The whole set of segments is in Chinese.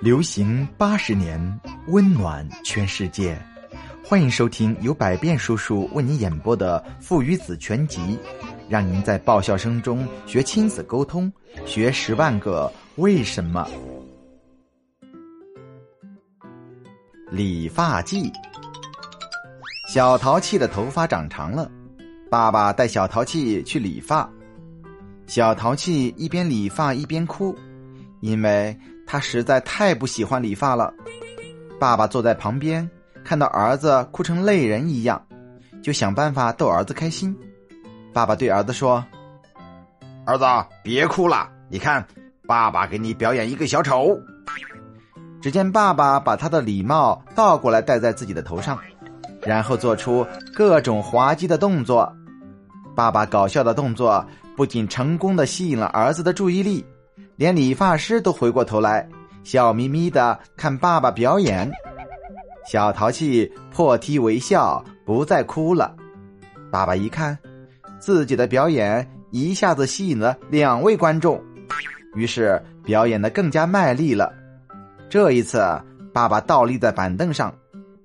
流行八十年，温暖全世界。欢迎收听由百变叔叔为你演播的《父与子全集》，让您在爆笑声中学亲子沟通，学十万个为什么。理发季，小淘气的头发长长了，爸爸带小淘气去理发。小淘气一边理发一边哭，因为他实在太不喜欢理发了。爸爸坐在旁边，看到儿子哭成泪人一样，就想办法逗儿子开心。爸爸对儿子说：“儿子，别哭了，你看，爸爸给你表演一个小丑。”只见爸爸把他的礼帽倒过来戴在自己的头上，然后做出各种滑稽的动作。爸爸搞笑的动作。不仅成功的吸引了儿子的注意力，连理发师都回过头来，笑眯眯的看爸爸表演。小淘气破涕为笑，不再哭了。爸爸一看，自己的表演一下子吸引了两位观众，于是表演的更加卖力了。这一次，爸爸倒立在板凳上，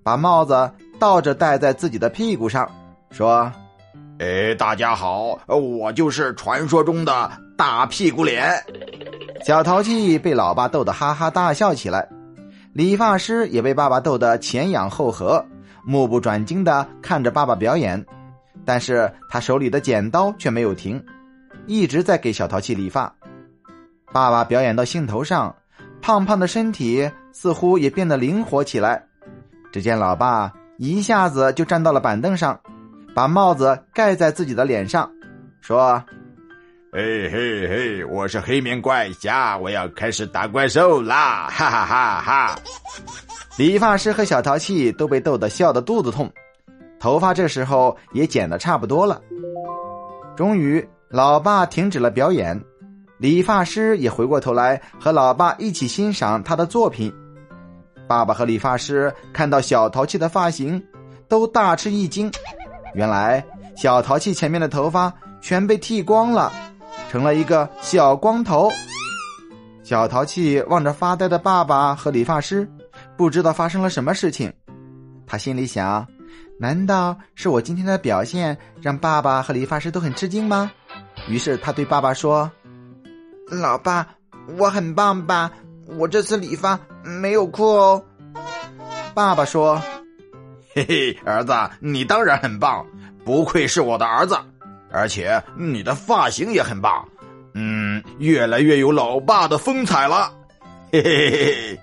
把帽子倒着戴在自己的屁股上，说。哎，大家好，我就是传说中的大屁股脸。小淘气被老爸逗得哈哈大笑起来，理发师也被爸爸逗得前仰后合，目不转睛的看着爸爸表演。但是他手里的剪刀却没有停，一直在给小淘气理发。爸爸表演到兴头上，胖胖的身体似乎也变得灵活起来。只见老爸一下子就站到了板凳上。把帽子盖在自己的脸上，说：“嘿嘿嘿，我是黑面怪侠，我要开始打怪兽啦！”哈哈哈哈！理发师和小淘气都被逗得笑得肚子痛，头发这时候也剪得差不多了。终于，老爸停止了表演，理发师也回过头来和老爸一起欣赏他的作品。爸爸和理发师看到小淘气的发型，都大吃一惊。原来小淘气前面的头发全被剃光了，成了一个小光头。小淘气望着发呆的爸爸和理发师，不知道发生了什么事情。他心里想：难道是我今天的表现让爸爸和理发师都很吃惊吗？于是他对爸爸说：“老爸，我很棒吧？我这次理发没有哭哦。”爸爸说。嘿嘿，儿子，你当然很棒，不愧是我的儿子，而且你的发型也很棒，嗯，越来越有老爸的风采了，嘿嘿嘿嘿。